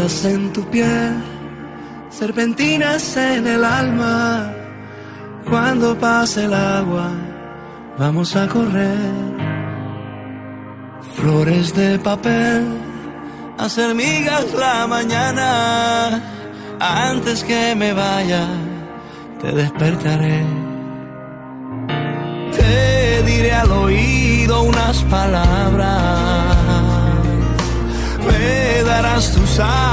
En tu piel, serpentinas en el alma. Cuando pase el agua, vamos a correr. Flores de papel, hacer migas la mañana. Antes que me vaya, te despertaré. Te diré al oído unas palabras me darás tus alas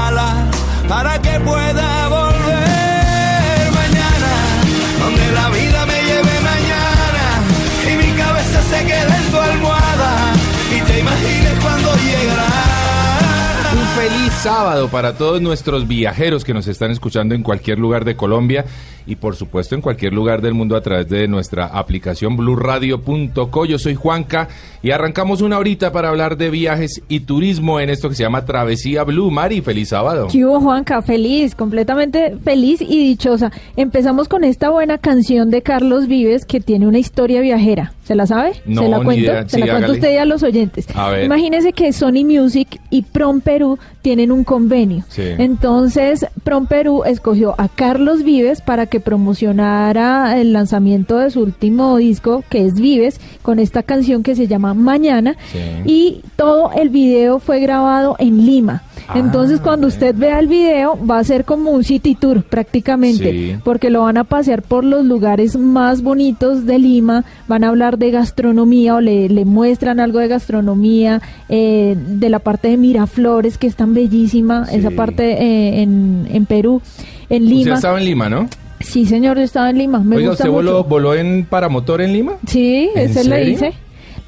sábado para todos nuestros viajeros que nos están escuchando en cualquier lugar de Colombia y por supuesto en cualquier lugar del mundo a través de nuestra aplicación blurradio.co. Yo soy Juanca y arrancamos una horita para hablar de viajes y turismo en esto que se llama Travesía Blue. Mari, feliz sábado. ¿Qué Juanca? Feliz, completamente feliz y dichosa. Empezamos con esta buena canción de Carlos Vives que tiene una historia viajera. ¿Se la sabe? No, ¿Se la cuento? idea. Se la cuento usted y a los oyentes. A ver. Imagínese que Sony Music y Prom Perú tienen un convenio. Sí. Entonces, Prom Perú escogió a Carlos Vives para que promocionara el lanzamiento de su último disco, que es Vives, con esta canción que se llama Mañana. Sí. Y todo el video fue grabado en Lima. Ah, Entonces, cuando usted vea el video, va a ser como un city tour prácticamente, Sí. porque lo van a pasear por los lugares más bonitos de Lima, van a hablar de gastronomía o le, le muestran algo de gastronomía, eh, de la parte de Miraflores, que es tan bellísima, Sí. esa parte eh, en, en Perú, en Usted Lima. estaba en Lima, ¿no? Sí, señor, yo estaba en Lima. Me Oiga, gusta ¿usted voló, mucho. voló en paramotor en Lima? Sí, ¿En ese lo serio? hice.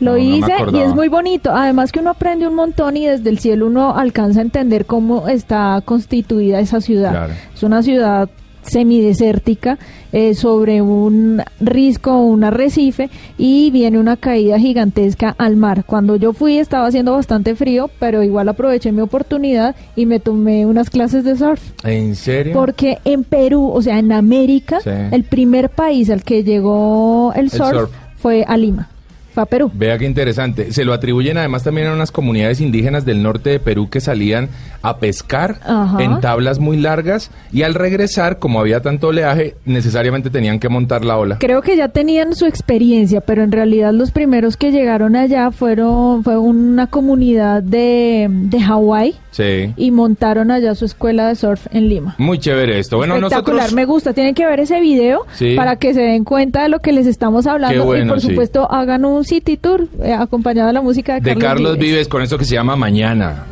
Lo No, no me hice y es muy bonito. Además que uno aprende un montón y desde el cielo uno alcanza a entender cómo está constituida esa ciudad. Claro. Es una ciudad semidesértica eh, sobre un risco, un arrecife y viene una caída gigantesca al mar. Cuando yo fui estaba haciendo bastante frío, pero igual aproveché mi oportunidad y me tomé unas clases de surf. ¿En serio? Porque en Perú, o sea, en América, Sí. el primer país al que llegó el surf, surf. fue a Lima, fue a Perú. Vea qué interesante. Se lo atribuyen además también a unas comunidades indígenas del norte de Perú que salían a pescar Ajá. en tablas muy largas y al regresar, como había tanto oleaje, necesariamente tenían que montar la ola. Creo que ya tenían su experiencia, pero en realidad los primeros que llegaron allá fueron fue una comunidad de, de Hawái Sí. y montaron allá su escuela de surf en Lima. Muy chévere esto. Bueno, Espectacular, nosotros... me gusta. Tienen que ver ese video Sí. para que se den cuenta de lo que les estamos hablando bueno, y por sí. supuesto hagan un city tour eh, acompañado de la música de, De Carlos Vives con esto que se llama Mañana.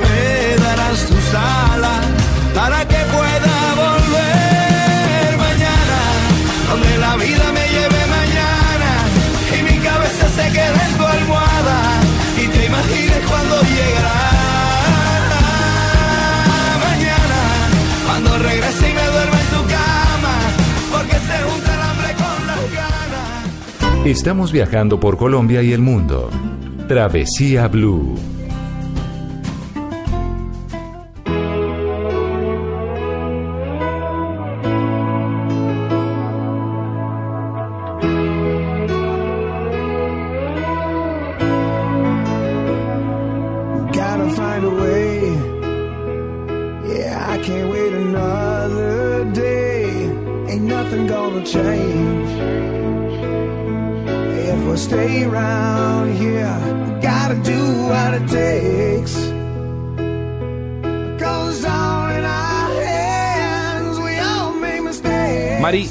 Me darás tus alas para que cuando llegará mañana, cuando regrese y me duerma en tu cama, porque se junta el hambre con las ganas. Estamos viajando por Colombia y el mundo. Travesía Blue.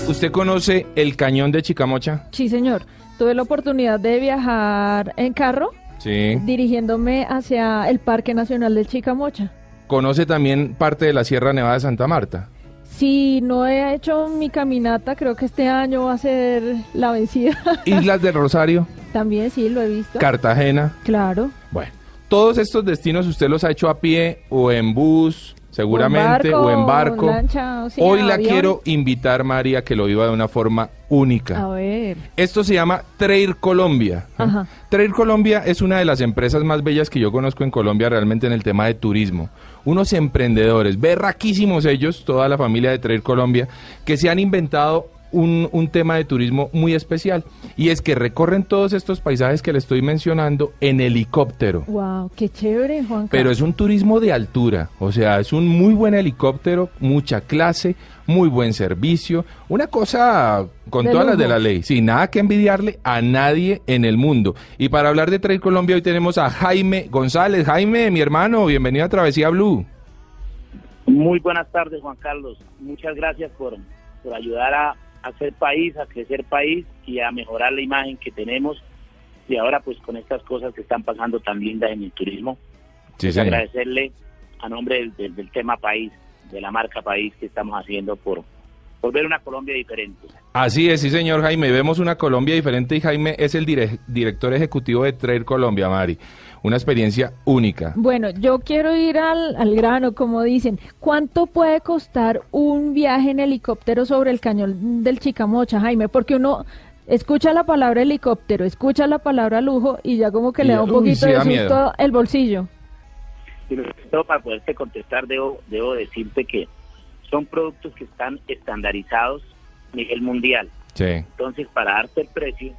¿Usted conoce el cañón de Chicamocha? Sí, señor. Tuve la oportunidad de viajar en carro Sí. dirigiéndome hacia el Parque Nacional de Chicamocha. ¿Conoce también parte de la Sierra Nevada de Santa Marta? Si no he hecho mi caminata, creo que este año va a ser la vencida. Islas del Rosario, También sí, lo he visto. Cartagena. claro. Bueno, todos estos destinos usted los ha hecho a pie o en bus, seguramente, o en barco. lancha, o sí, Hoy la avión. quiero invitar, María, que lo viva de una forma única. A ver. Esto se llama Trail Colombia. ¿no? Ajá. Trail Colombia es una de las empresas más bellas que yo conozco en Colombia realmente en el tema de turismo. Unos emprendedores, berraquísimos ellos, toda la familia de Trail Colombia, que se han inventado un, un tema de turismo muy especial. Y es que recorren todos estos paisajes que le estoy mencionando en helicóptero. Wow, qué chévere, Juan. Pero es un turismo de altura, o sea, es un muy buen helicóptero, mucha clase, muy buen servicio, una cosa con De todas las de la ley, sin nada que envidiarle a nadie en el mundo. Y para hablar de Trail Colombia hoy tenemos a Jaime González. Jaime, mi hermano, bienvenido a Travesía Blue. Muy buenas tardes, Juan Carlos. Muchas gracias por, por ayudar a, a hacer país, a crecer país y a mejorar la imagen que tenemos. Y ahora, pues, con estas cosas que están pasando tan lindas en el turismo, Sí, pues, agradecerle a nombre del, del- del tema país, de la marca país que estamos haciendo por, por ver una Colombia diferente. Así es, sí, señor Jaime. Vemos una Colombia diferente y Jaime es el dire- director ejecutivo de Trail Colombia, Mari. Una experiencia única. Bueno, yo quiero ir al, al grano, como dicen. ¿Cuánto puede costar un viaje en helicóptero sobre el cañón del Chicamocha, Jaime? Porque uno escucha la palabra helicóptero, escucha la palabra lujo y ya como que Y- le da un poquito de susto miedo. el bolsillo. Todo para poderte contestar, debo, debo decirte que son productos que están estandarizados a nivel mundial. Sí. Entonces, para darte el precio,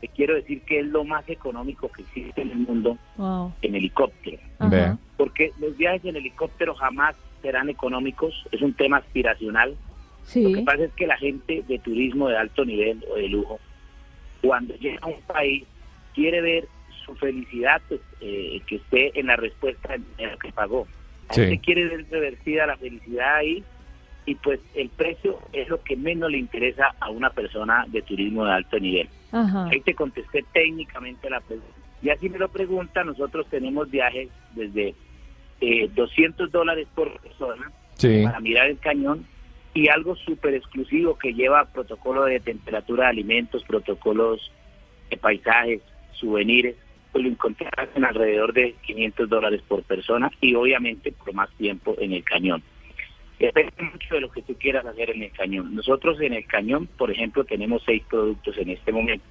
te quiero decir que es lo más económico que existe en el mundo Wow. en helicóptero. Ajá. Vea. Porque los viajes en helicóptero jamás serán económicos, es un tema aspiracional. Lo que Sí. pasa es que la gente de turismo de alto nivel o de lujo, cuando llega a un país, quiere ver su felicidad pues, eh, que esté en la respuesta del dinero que pagó. La Sí. gente quiere ver revertida la felicidad ahí y pues el precio es lo que menos le interesa a una persona de turismo de alto nivel. Ajá. Ahí te contesté técnicamente la pregunta. Y así me lo pregunta, nosotros tenemos viajes desde eh, 200 dólares por persona Sí. para mirar el cañón y algo súper exclusivo que lleva protocolo de temperatura de alimentos, protocolos de paisajes, souvenirs, pues lo encontrarás en alrededor de 500 dólares por persona y obviamente por más tiempo en el cañón. Depende mucho de lo que tú quieras hacer en el cañón. Nosotros en el cañón, por ejemplo, tenemos seis productos en este momento.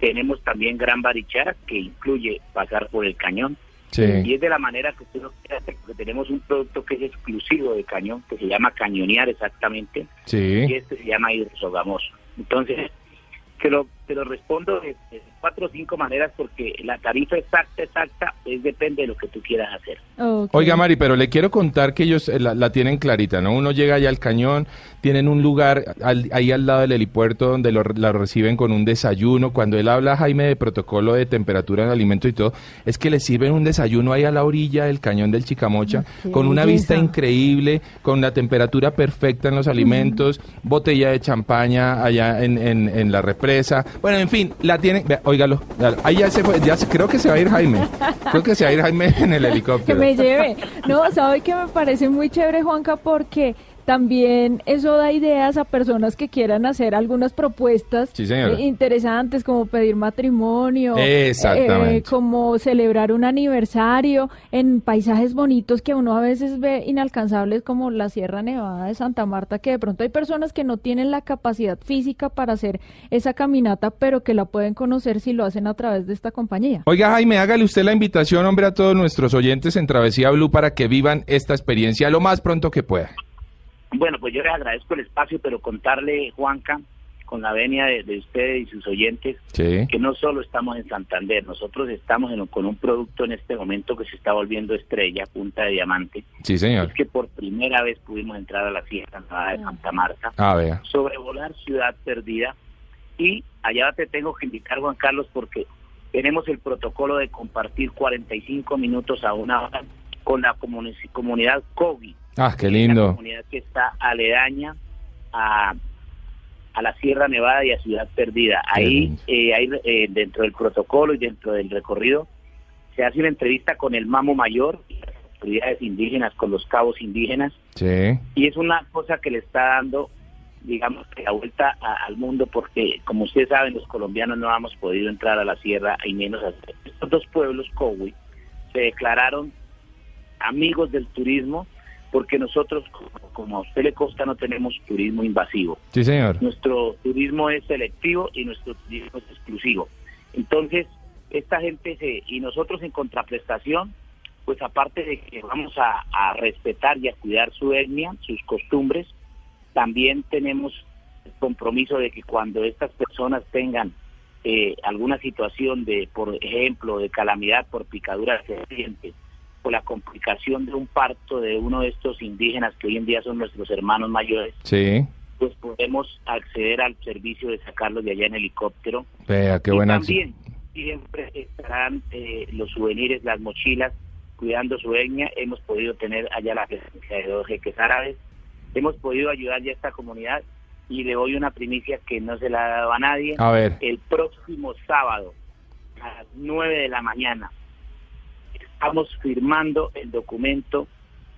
Tenemos también Gran Barichara, que incluye pasar por el cañón. Y Sí. es de la manera que tú lo quieras hacer, porque tenemos un producto que es exclusivo de cañón, que se llama cañonear exactamente, y este se llama hidrosogamoso. Entonces, lo, te lo respondo de, de cuatro o cinco maneras, porque la tarifa exacta, exacta, es depende de lo que tú quieras hacer. Oiga, Mari, pero le quiero contar que ellos eh, la, la tienen clarita, ¿no? Uno llega allá al cañón, tienen un lugar al- ahí al lado del helipuerto donde lo, la reciben con un desayuno. Cuando él habla, Jaime, de protocolo de temperatura en alimento y todo, es que le sirven un desayuno ahí a la orilla del cañón del Chicamocha, con una belleza. vista increíble, con la temperatura perfecta en los alimentos, botella de champaña allá en, en, en la represa. Bueno, en fin, la tienen, vea, óigalo, ahí ya se fue, ya se- creo que se va a ir Jaime. Creo que se va a ir Jaime en el que helicóptero. me lleve. No, ¿sabe que me parece muy chévere, Juanca? Porque también eso da ideas a personas que quieran hacer algunas propuestas Sí, eh, interesantes, como pedir matrimonio, Exactamente. eh, como celebrar un aniversario en paisajes bonitos que uno a veces ve inalcanzables, como la Sierra Nevada de Santa Marta, que de pronto hay personas que no tienen la capacidad física para hacer esa caminata, pero que la pueden conocer si lo hacen a través de esta compañía. Oiga, Jaime, hágale usted la invitación, hombre, a todos nuestros oyentes en Travesía Blue para que vivan esta experiencia lo más pronto que pueda. Bueno, pues yo les agradezco el espacio, pero contarle, Juanca, con la venia de, de ustedes y sus oyentes Sí. que no solo estamos en Santander, nosotros estamos en- con un producto en este momento que se está volviendo estrella, punta de diamante. Sí, señor. Es que por primera vez pudimos entrar a la Sierra Nevada de Santa Marta, Ah, vea. sobrevolar Ciudad Perdida y allá te tengo que invitar, Juan Carlos, porque tenemos el protocolo de compartir 45 minutos a una hora con la comuni- comunidad Cogi. Ah, qué Una lindo. comunidad que está aledaña a, a la Sierra Nevada y a Ciudad Perdida. Ahí, eh, ahí, eh, dentro del protocolo y dentro del recorrido, se hace una entrevista con el Mamo Mayor y las autoridades indígenas, con los cabos indígenas, Sí. y es una cosa que le está dando, digamos, que la vuelta a- al mundo, porque como ustedes saben, los colombianos no hemos podido entrar a la sierra, y menos a estos dos pueblos, Cowi, se declararon amigos del turismo, porque nosotros, como- a usted le consta, no tenemos turismo invasivo. Sí, señor. Nuestro turismo es selectivo y nuestro turismo es exclusivo. Entonces, esta gente se, y nosotros en contraprestación, pues aparte de que vamos a, a respetar y a cuidar su etnia, sus costumbres, también tenemos el compromiso de que cuando estas personas tengan eh, alguna situación de, por ejemplo, de calamidad por picadura de serpiente, o la complicación de un parto de uno de estos indígenas que hoy en día son nuestros hermanos mayores, Sí. pues podemos acceder al servicio de sacarlos de allá en helicóptero. Vea, qué y buena también siempre estarán eh, los souvenirs, las mochilas, cuidando su etnia. Hemos podido tener allá la presencia de dos jeques árabes. Hemos podido ayudar ya a esta comunidad y le doy una primicia que no se la ha dado a nadie. A ver. El próximo sábado a las 9 de la mañana estamos firmando el documento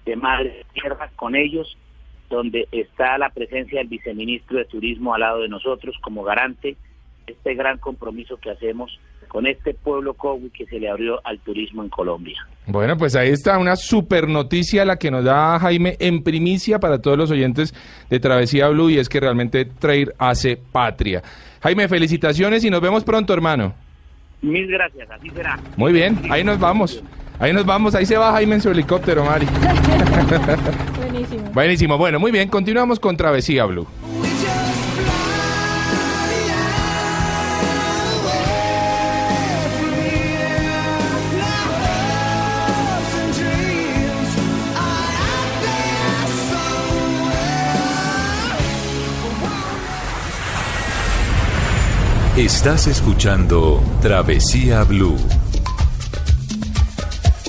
de Madre Tierra con ellos, donde está la presencia del viceministro de Turismo al lado de nosotros como garante de este gran compromiso que hacemos con este pueblo Cowi que se le abrió al turismo en Colombia. Bueno, pues ahí está una super noticia la que nos da Jaime en primicia para todos los oyentes de Travesía Blue y es que realmente Trair hace patria. Jaime, felicitaciones y nos vemos pronto, hermano. Mil gracias, así será. Muy bien, ahí nos vamos. Ahí nos vamos, ahí se va Jaime en su helicóptero, Mari. Buenísimo. Buenísimo, bueno, muy bien, continuamos con Travesía Blue. Estás escuchando Travesía Blue.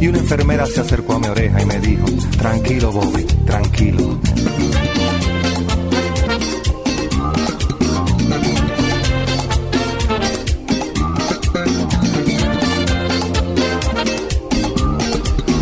Y una enfermera se acercó a mi oreja y me dijo, tranquilo Bobby, tranquilo.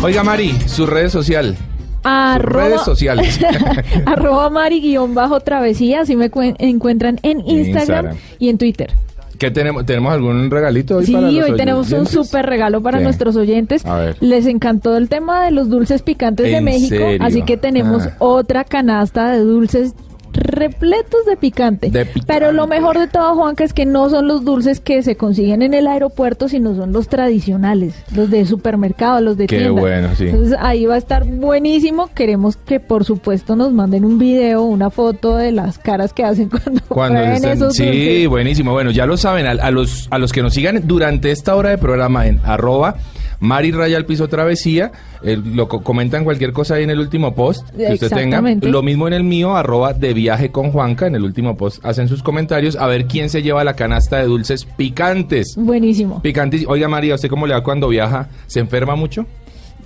Oiga, Mari, su red social. Arroba, redes sociales. arroba Mari guion bajo travesía, así me cuen- encuentran en Instagram, Instagram. y en Twitter. ¿Qué tenemos? ¿Tenemos algún regalito hoy Sí, para los hoy tenemos un súper regalo para ¿Qué? nuestros oyentes. A ver. Les encantó el tema de los dulces picantes de ¿En México, serio? así que tenemos Ah. otra canasta de dulces repletos de picante. De picante. Pero lo mejor de todo, Juanca, es que no son los dulces que se consiguen en el aeropuerto, sino son los tradicionales, los de supermercado, los de Qué tienda. bueno, sí. Entonces ahí va a estar buenísimo. Queremos que por supuesto nos manden un video, una foto de las caras que hacen cuando, Cuando estén- esos sí, dulces. buenísimo. Bueno, ya lo saben, a, a los, a los que nos sigan durante esta hora de programa en arroba Mari Raya al Piso Travesía, eh, lo co- comentan cualquier cosa ahí en el último post que usted tenga. Lo mismo en el mío, arroba de viaje con Juanca, en el último post hacen sus comentarios a ver quién se lleva la canasta de dulces picantes. Buenísimo. Picantes. Oiga María, ¿usted cómo le va cuando viaja? ¿Se enferma mucho?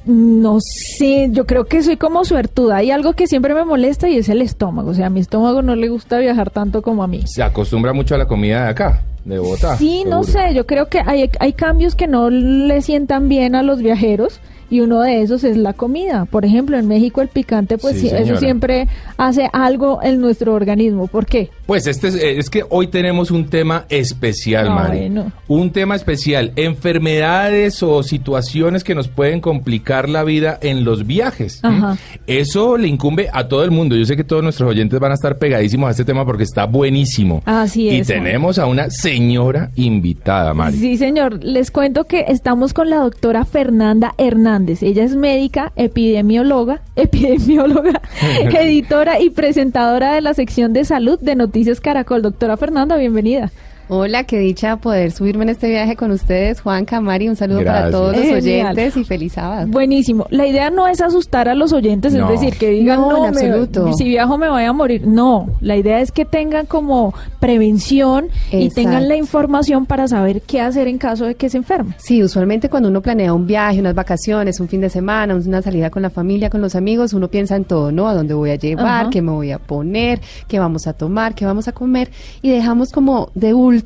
No sé, yo creo que soy como suertuda. Hay algo que siempre me molesta y es el estómago. O sea, a mi estómago no le gusta viajar tanto como a mí. ¿Se acostumbra mucho a la comida de acá, de Bogotá? Sí, no sé, yo creo que hay, hay cambios que no le sientan bien a los viajeros y uno de esos es la comida. Por ejemplo, en México el picante, pues Sí, eso siempre hace algo en nuestro organismo. ¿Por qué? Pues este es, eh, es que hoy tenemos un tema especial, Ah, Mari. bueno. Un tema especial, enfermedades o situaciones que nos pueden complicar la vida en los viajes. Ajá. Eso le incumbe a todo el mundo. Yo sé que todos nuestros oyentes van a estar pegadísimos a este tema porque está buenísimo. Así Y es, tenemos a una señora invitada, Mari. Sí, señor. Les cuento que estamos con la doctora Fernanda Hernández. Ella es médica, epidemióloga, epidemióloga, editora y presentadora de la sección de salud de Noticias Caracol. Doctora Fernanda, bienvenida. Hola, qué dicha poder subirme en este viaje con ustedes, Juan Camari. Un saludo para todos los oyentes y feliz sábado. Buenísimo. La idea no es asustar a los oyentes, No. es decir, que digan, No, no, en me- absoluto. si viajo me voy a morir. No, la idea es que tengan como prevención y tengan la información para saber qué hacer en caso de que se enferme. Sí, usualmente cuando uno planea un viaje, unas vacaciones, un fin de semana, una salida con la familia, con los amigos, uno piensa en todo, ¿no? A dónde voy a llevar, Ajá. qué me voy a poner, qué vamos a tomar, qué vamos a comer. Y dejamos como de último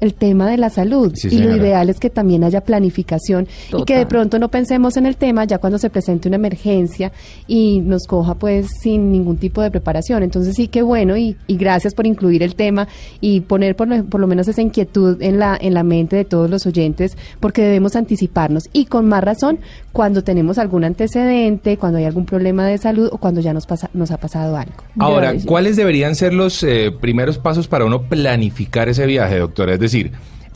el tema de la salud. Sí, y lo ideal es que también haya planificación y que de Total. pronto no pensemos en el tema ya cuando se presente una emergencia y nos coja pues sin ningún tipo de preparación. Entonces sí, qué bueno y, y gracias por incluir el tema y poner por lo, por lo menos esa inquietud en la, en la mente de todos los oyentes porque debemos anticiparnos y con más razón cuando tenemos algún antecedente, cuando hay algún problema de salud o cuando ya nos, pasa, nos ha pasado algo. Ahora. ¿cuáles deberían ser los eh, primeros pasos para uno planificar ese viaje, doctora? Es decir,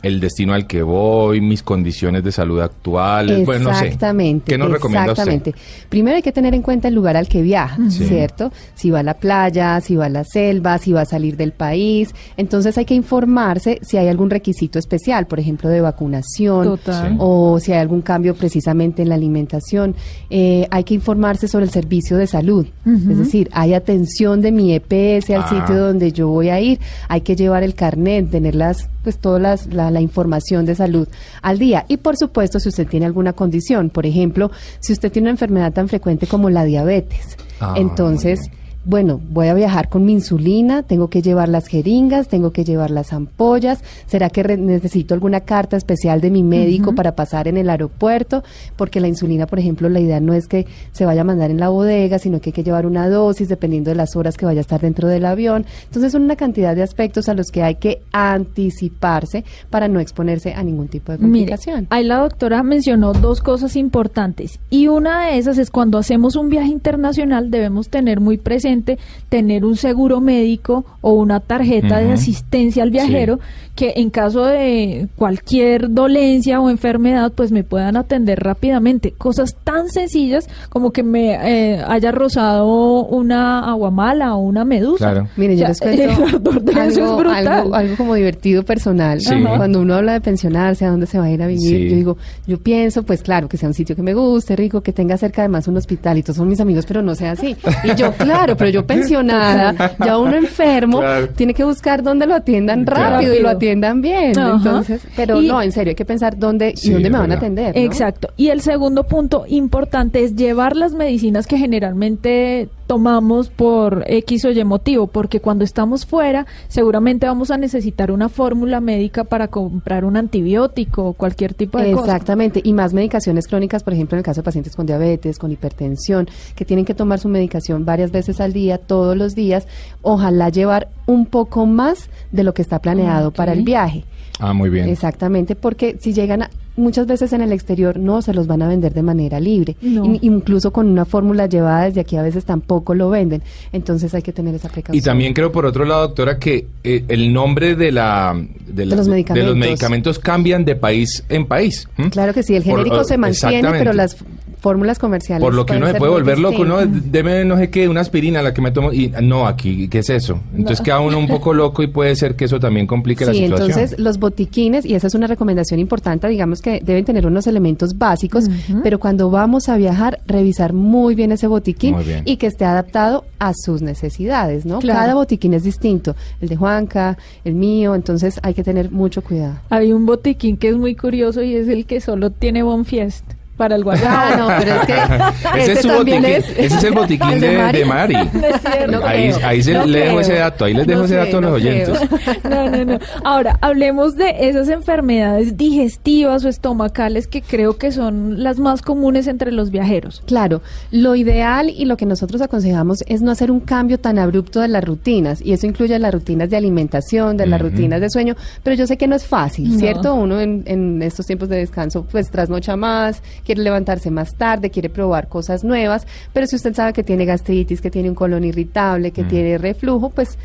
el destino al que voy, mis condiciones de salud actuales, bueno, no sé. Exactamente. ¿Qué nos recomienda usted? Exactamente. Primero hay que tener en cuenta el lugar al que viaja, Sí. ¿cierto? Si va a la playa, si va a la selva, si va a salir del país. Entonces hay que informarse si hay algún requisito especial, por ejemplo, de vacunación Total. O si hay algún cambio precisamente en la alimentación. Eh, hay que informarse sobre el servicio de salud. Es decir, hay atención de mi EPS al Ah. sitio donde yo voy a ir. Hay que llevar el carnet, tener las, pues todas las, la, la información de salud al día. Y por supuesto, si usted tiene alguna condición, por ejemplo, si usted tiene una enfermedad tan frecuente como la diabetes, Ah, entonces. Bueno, voy a viajar con mi insulina, tengo que llevar las jeringas, tengo que llevar las ampollas, ¿será que necesito alguna carta especial de mi médico para pasar en el aeropuerto? Porque la insulina, por ejemplo, la idea no es que se vaya a mandar en la bodega, sino que hay que llevar una dosis dependiendo de las horas que vaya a estar dentro del avión. Entonces son una cantidad de aspectos a los que hay que anticiparse para no exponerse a ningún tipo de Mire, complicación. ahí la doctora mencionó dos cosas importantes y una de esas es cuando hacemos un viaje internacional debemos tener muy presente tener un seguro médico o una tarjeta de asistencia al viajero que en caso de cualquier dolencia o enfermedad pues me puedan atender rápidamente. Cosas tan sencillas como que me eh, haya rozado una aguamala o una medusa. Claro. Mire, yo O les sea, cuento el ardor de eso es algo, brutal. algo, algo como divertido personal. Sí. Cuando uno habla de pensionarse, a dónde se va a ir a vivir, Sí. yo digo, yo pienso, pues claro, que sea un sitio que me guste, rico, que tenga cerca además un hospital y todos son mis amigos, pero no sea así. Y yo, claro, pero yo pensionada, ya uno enfermo, Claro. tiene que buscar dónde lo atiendan Claro. rápido y lo atiendan bien. Ajá. Entonces, pero Y- no, en serio, hay que pensar dónde Sí, y dónde me van a atender. ¿no? Exacto. Y el segundo punto importante es llevar las medicinas que generalmente tomamos por X o Y motivo, porque cuando estamos fuera seguramente vamos a necesitar una fórmula médica para comprar un antibiótico o cualquier tipo de cosa. Exactamente, y más medicaciones crónicas, por ejemplo, en el caso de pacientes con diabetes, con hipertensión, que tienen que tomar su medicación varias veces al día, todos los días, ojalá llevar un poco más de lo que está planeado para el viaje. Ah, muy bien. Exactamente, porque si llegan a- muchas veces en el exterior no se los van a vender de manera libre, No. In- incluso con una fórmula llevada desde aquí a veces tampoco lo venden, entonces hay que tener esa precaución. Y también creo, por otro lado, doctora, que eh, el nombre de, la, de, la- los de medicamentos. los medicamentos cambian de país en país. Claro que sí, el Por- genérico se mantiene, pero las fórmulas comerciales Por lo que uno se puede volver loco, ¿no? Deme no sé qué, una aspirina la que me tomo y no, aquí, ¿qué es eso? Entonces queda uno un poco loco y puede ser que eso también complique la Sí, situación. entonces los botiquines, y esa es una recomendación importante, digamos que deben tener unos elementos básicos, pero cuando vamos a viajar, revisar muy bien ese botiquín bien. y que esté adaptado a sus necesidades, ¿no? Claro. Cada botiquín es distinto, el de Juanca, el mío, entonces hay que tener mucho cuidado. Hay un botiquín que es muy curioso y es el que solo tiene Bonfiest. Para el guayabo. Ah, no, pero es que Ese es ese su también botiquín, es- ese es el botiquín ¿El de, de Mari? de Mari. No es cierto. ahí ahí se, no le dejo creo. ese dato, ahí les dejo No ese sé, dato a los no oyentes. creo. No, no, no. Ahora, hablemos de esas enfermedades digestivas o estomacales que creo que son las más comunes entre los viajeros. Claro, lo ideal y lo que nosotros aconsejamos es no hacer un cambio tan abrupto de las rutinas, y eso incluye las rutinas de alimentación, de las rutinas de sueño, pero yo sé que no es fácil, No. ¿cierto? Uno en, en estos tiempos de descanso pues trasnocha más, quiere levantarse más tarde, quiere probar cosas nuevas, pero si usted sabe que tiene gastritis, que tiene un colon irritable, que Mm. tiene reflujo, pues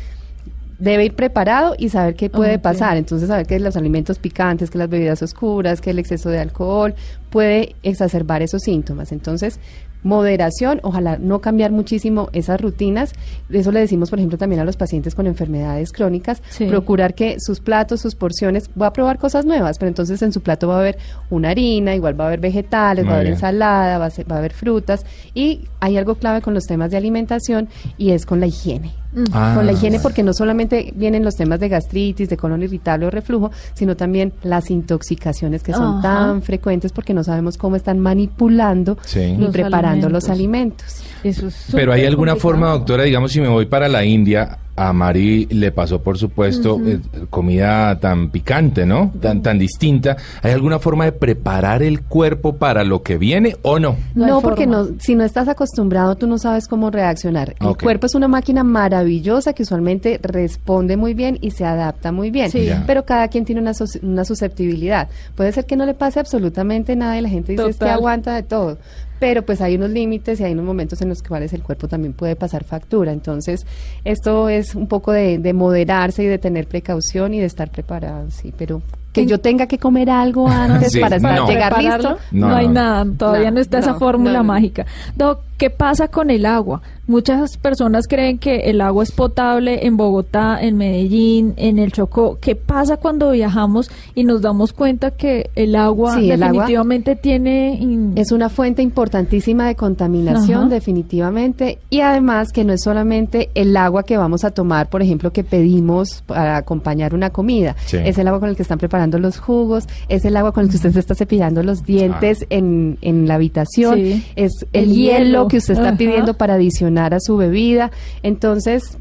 debe ir preparado y saber qué puede pasar. Entonces, saber que los alimentos picantes, que las bebidas oscuras, que el exceso de alcohol puede exacerbar esos síntomas. Entonces, moderación, ojalá no cambiar muchísimo esas rutinas. Eso le decimos, por ejemplo, también a los pacientes con enfermedades crónicas, Sí. procurar que sus platos, sus porciones, voy a probar cosas nuevas, pero entonces en su plato va a haber una harina, igual va a haber vegetales, Muy va a haber ensalada, va a, ser- va a haber frutas y hay algo clave con los temas de alimentación y es con la higiene Ah, con la higiene porque no solamente vienen los temas de gastritis, de colon irritable o reflujo, sino también las intoxicaciones que son tan frecuentes porque no sabemos cómo están manipulando Sí. y Los preparando los alimentos. alimentos. Eso es Pero hay alguna complicado. forma, doctora, digamos, si me voy para la India, a Mari le pasó, por supuesto, eh, comida tan picante, ¿no? Tan, tan distinta. ¿Hay alguna forma de preparar el cuerpo para lo que viene o no? No porque no, si no estás acostumbrado, tú no sabes cómo reaccionar. El cuerpo es una máquina maravillosa que usualmente responde muy bien y se adapta muy bien. Sí. Pero cada quien tiene una, una susceptibilidad. Puede ser que no le pase absolutamente nada y la gente dice es que aguanta de todo. Pero pues hay unos límites y hay unos momentos en los cuales el cuerpo también puede pasar factura. Entonces, esto es un poco de, de moderarse y de tener precaución y de estar preparado, sí. Pero que yo tenga que comer algo antes Sí, para estar, no. llegar prepararlo, listo. No, No, hay no. nada, todavía no, No, está esa fórmula mágica. Doc, ¿qué pasa con el agua? Muchas personas creen que el agua es potable en Bogotá, en Medellín, en el Chocó. ¿Qué pasa cuando viajamos y nos damos cuenta que el agua Sí, el agua definitivamente tiene... in- Es una fuente importantísima de contaminación, Ajá. definitivamente, y además que no es solamente el agua que vamos a tomar, por ejemplo, que pedimos para acompañar una comida, Sí. es el agua con el que están preparando los jugos, es el agua con el que usted se está cepillando los dientes en, en la habitación, Sí. es el, El hielo, hielo. que usted está Ajá. pidiendo para adicionar a su bebida, entonces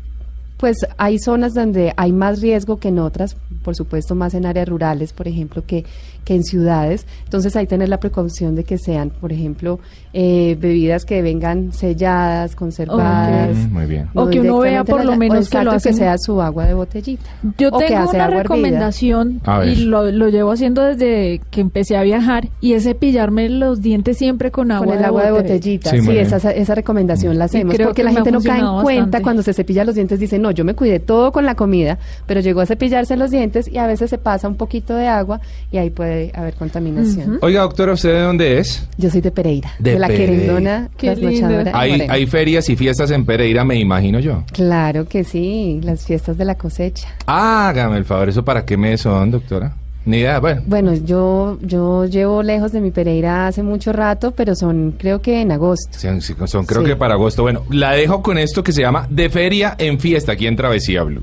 pues hay zonas donde hay más riesgo que en otras, por supuesto más en áreas rurales, por ejemplo, que, que en ciudades. Entonces hay que tener la precaución de que sean, por ejemplo, eh, bebidas que vengan selladas, conservadas. Mm, muy bien. O que uno vea por lo menos que lo hacen- sea su agua de botellita. Yo que tengo una recomendación y lo, lo llevo haciendo desde que empecé a viajar y es cepillarme los dientes siempre con agua, con el agua de botellita. Sí, esa, esa recomendación la hacemos creo porque que la gente no cae en cuenta bastante. cuando se cepilla los dientes, dice, no, yo me cuidé todo con la comida, pero llegó a cepillarse los dientes y a veces se pasa un poquito de agua y ahí puede haber contaminación. Oiga, doctora, ¿usted de dónde es? Yo soy de Pereira, De de, la Pereira. querendona Qué trasnochadora. hay ferias y fiestas en Pereira, me imagino yo. Claro que sí, las fiestas de la cosecha. Hágame el favor, ¿eso para qué mes son, doctora? Ni idea, bueno. Bueno, yo yo llevo lejos de mi Pereira hace mucho rato, pero son creo que en agosto. Son, son creo Sí. que para agosto. Bueno, la dejo con esto que se llama De Feria en Fiesta, aquí en Travesía Blue.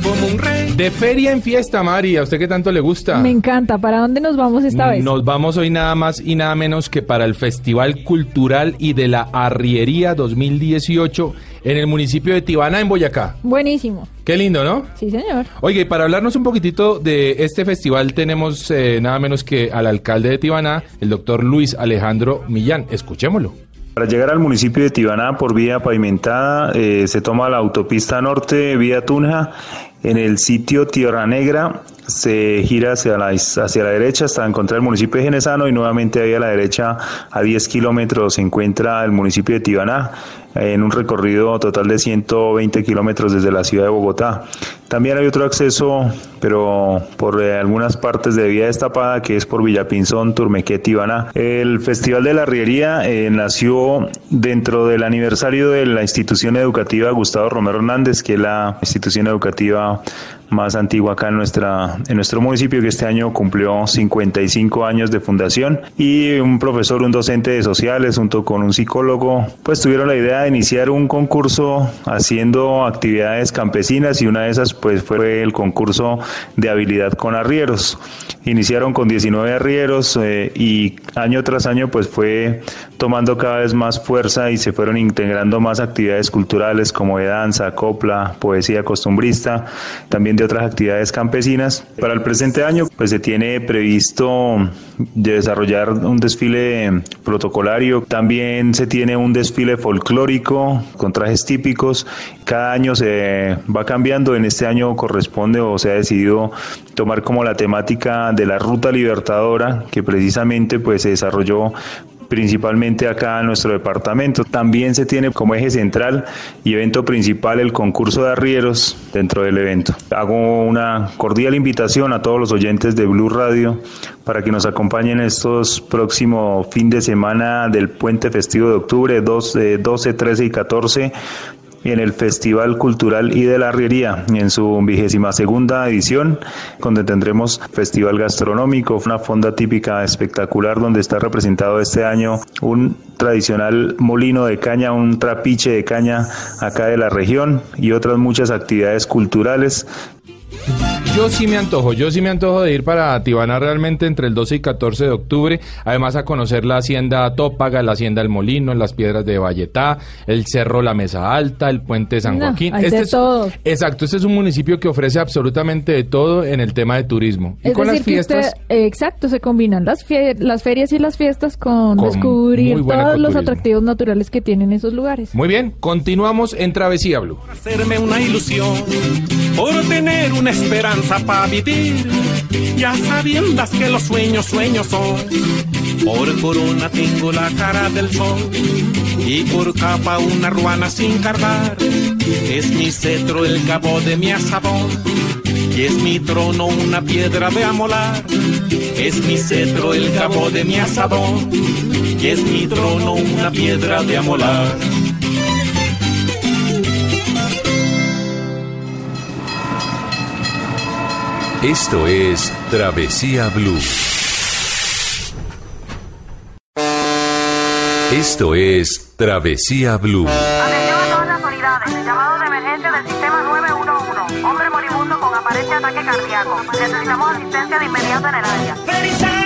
Como un rey. De Feria en Fiesta, Mari, ¿a usted qué tanto le gusta? Me encanta. ¿Para dónde nos vamos esta vez? Nos vamos hoy nada más y nada menos que para el Festival Cultural y de la Arriería 2018 en el municipio de Tibaná, en Boyacá. Buenísimo. Qué lindo, ¿no? Sí, señor. Oye, y para hablarnos un poquitito de este festival tenemos eh, nada menos que al alcalde de Tibaná, el doctor Luis Alejandro Millán. Escuchémoslo. Para llegar al municipio de Tibaná por vía pavimentada eh, se toma la autopista norte vía Tunja. En el sitio Tierra Negra se gira hacia la, hacia la derecha hasta encontrar el municipio de Genesano y nuevamente ahí a la derecha a 10 kilómetros se encuentra el municipio de Tibaná en un recorrido total de 120 kilómetros desde la ciudad de Bogotá. También hay otro acceso, pero por eh, algunas partes de vía destapada, que es por Villapinzón, Turmequé, Tibaná. El Festival de la Riería eh, nació dentro del aniversario de la institución educativa Gustavo Romero Hernández, que es la institución educativa más antigua acá en, nuestra, en nuestro municipio, que este año cumplió 55 años de fundación. Y un profesor, un docente de sociales, junto con un psicólogo, pues tuvieron la idea de iniciar un concurso haciendo actividades campesinas y una de esas pues fue el concurso de habilidad con arrieros. Iniciaron con 19 arrieros eh, y año tras año pues fue tomando cada vez más fuerza y se fueron integrando más actividades culturales como de danza, copla, poesía costumbrista, también de otras actividades campesinas. Para el presente año pues se tiene previsto desarrollar un desfile protocolario, también se tiene un desfile folclórico con trajes típicos, cada año se va cambiando, en este año corresponde o se ha decidido tomar como la temática de la ruta libertadora que precisamente pues se desarrolló principalmente acá en nuestro departamento. También se tiene como eje central y evento principal el concurso de arrieros dentro del evento. Hago una cordial invitación a todos los oyentes de Blue Radio para que nos acompañen estos próximos fin de semana del puente festivo de octubre 12, 12 13 y 14 en el Festival Cultural y de la Arriería en su vigésima segunda edición, donde tendremos festival gastronómico, una fonda típica espectacular donde está representado este año un tradicional molino de caña, un trapiche de caña acá de la región y otras muchas actividades culturales yo sí me antojo, yo sí me antojo de ir para Tibana realmente entre el 12 y 14 de octubre, además a conocer la hacienda Tópaga, la hacienda El Molino, las piedras de Valletá, el cerro La Mesa Alta, el puente San Joaquín. este es, Exacto, este es un municipio que ofrece absolutamente de todo en el tema de turismo. y con las fiestas... exacto, se combinan las, las ferias y las fiestas con, descubrir todos los atractivos naturales que tienen esos lugares. Muy bien, continuamos en Travesía Blue. Hacerme una ilusión por tener una esperanza para vivir, ya sabiendas que los sueños sueños son. Por corona tengo la cara del sol y por capa una ruana sin cargar. Es mi cetro el cabo de mi asabón y es mi trono una piedra de amolar. Es mi cetro el cabo de mi asadón y es mi trono una piedra de amolar. Esto es Travesía Blue. Esto es Travesía Blue. Atención a todas las unidades. El llamado de emergencia del sistema 911. Hombre moribundo con aparente ataque cardíaco. Necesitamos asistencia de inmediato en el área.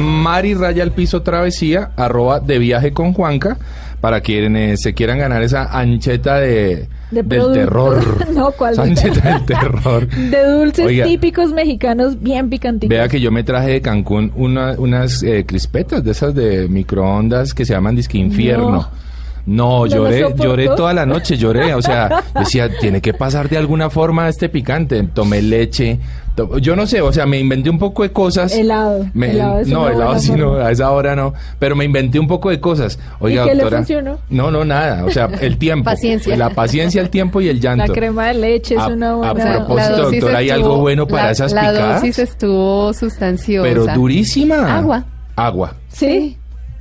Mari Raya al Piso Travesía, arroba de viaje con Juanca, para quienes se quieran ganar esa ancheta de, del terror. no, ¿cuál? ancheta del terror. De dulces típicos mexicanos bien picantitos. Vea que yo me traje de Cancún unas eh, crispetas de esas de microondas que se llaman disque infierno. No, lloré, lloré toda la noche, lloré. O sea, decía, tiene que pasar de alguna forma este picante. Tomé leche. yo no sé, o sea, me inventé un poco de cosas. Helado. no, helado sí no, a esa hora no. Pero me inventé un poco de cosas. Oiga, ¿Y qué doctora. le funcionó? No, no, nada. O sea, el tiempo. Paciencia. La paciencia, el tiempo y el llanto. La crema de leche es una buena. A propósito, doctora, ¿hay algo bueno para esas picadas? La dosis estuvo sustanciosa. Pero durísima. Agua. Agua. Sí.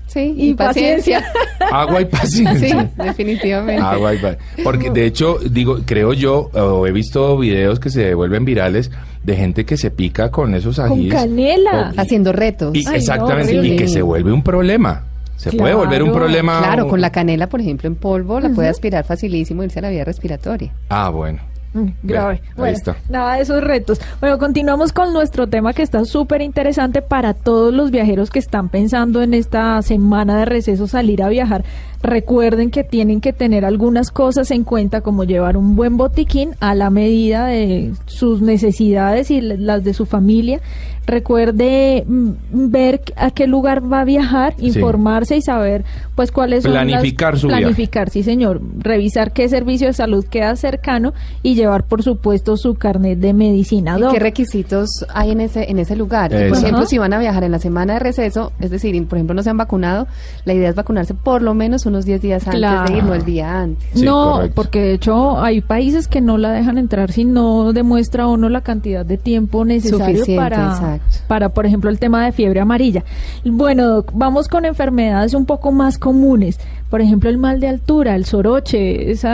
Sí, y, paciencia. Agua y Sí, paciencia. definitivamente. Agua y pa- Porque de hecho, digo, creo yo, o he visto videos que se vuelven virales de gente que se pica con esos Con ajís. canela. O- Haciendo retos. y- Ay, no, exactamente, y que se vuelve un problema. Se puede volver un problema. Claro, con la canela, por ejemplo, en polvo, la puede aspirar facilísimo y irse a la vía respiratoria. Ah, bueno. Mm, grave. Bueno, está. nada de esos retos. Bueno, continuamos con nuestro tema que está súper interesante para todos los viajeros que están pensando en esta semana de receso salir a viajar. Recuerden que tienen que tener algunas cosas en cuenta, como llevar un buen botiquín a la medida de sus necesidades y las de su familia. Recuerde mm, ver a qué lugar va a viajar, informarse y saber pues cuáles son las- Planificar su viaje. planificar, sí señor, revisar qué servicio de salud queda cercano y llevar por supuesto su carnet de medicina. ¿Y qué requisitos hay en ese en ese lugar? Por ejemplo, si van a viajar en la semana de receso, es decir, por ejemplo, no se han vacunado, la idea es vacunarse por lo menos unos 10 días antes Claro. de ir, no el día antes. Sí, no, correcto. porque de hecho hay países que no la dejan entrar si no demuestra uno la cantidad de tiempo necesario Suficiente, para, exacto. para, por ejemplo, el tema de fiebre amarilla. Bueno, Doc, vamos con enfermedades un poco más comunes. Por ejemplo, el mal de altura, el soroche, ese